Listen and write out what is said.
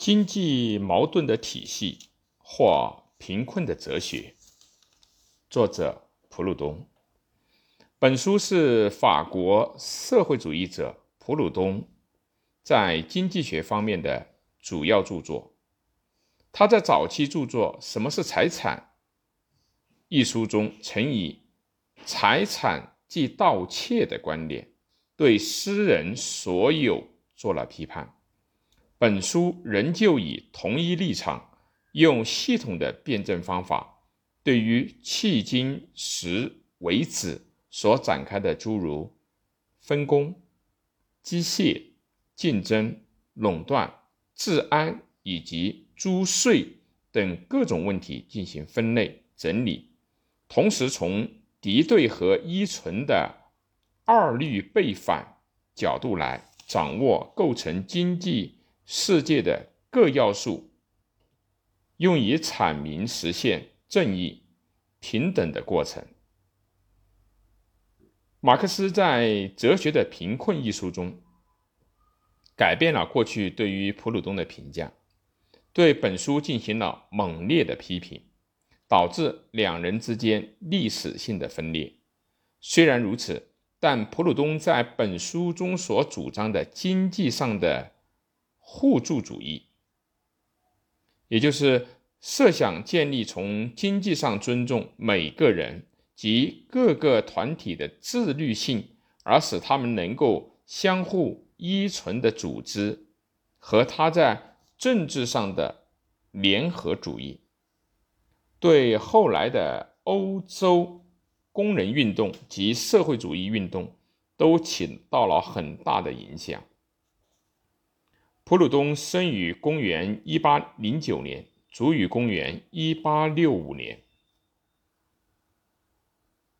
经济矛盾的体系或贫困的哲学，作者普鲁东。本书是法国社会主义者普鲁东在经济学方面的主要著作。他在早期著作《什么是财产》一书中，曾以财产即盗窃的观点，对私人所有做了批判。本书仍旧以同一立场，用系统的辩证方法，对于迄今时为止所展开的诸如分工、机械、竞争、垄断、治安以及租税等各种问题进行分类整理，同时从敌对和依存的二律背反角度来掌握构成经济。世界的各要素，用以阐明实现正义、平等的过程。马克思在《哲学的贫困》一书中，改变了过去对于普鲁东的评价，对本书进行了猛烈的批评，导致两人之间历史性的分裂。虽然如此，但普鲁东在本书中所主张的经济上的。互助主义，也就是设想建立从经济上尊重每个人及各个团体的自律性，而使他们能够相互依存的组织，和他在政治上的联合主义，对后来的欧洲工人运动及社会主义运动都起到了很大的影响。普鲁东生于公元1809年，卒于公元1865年。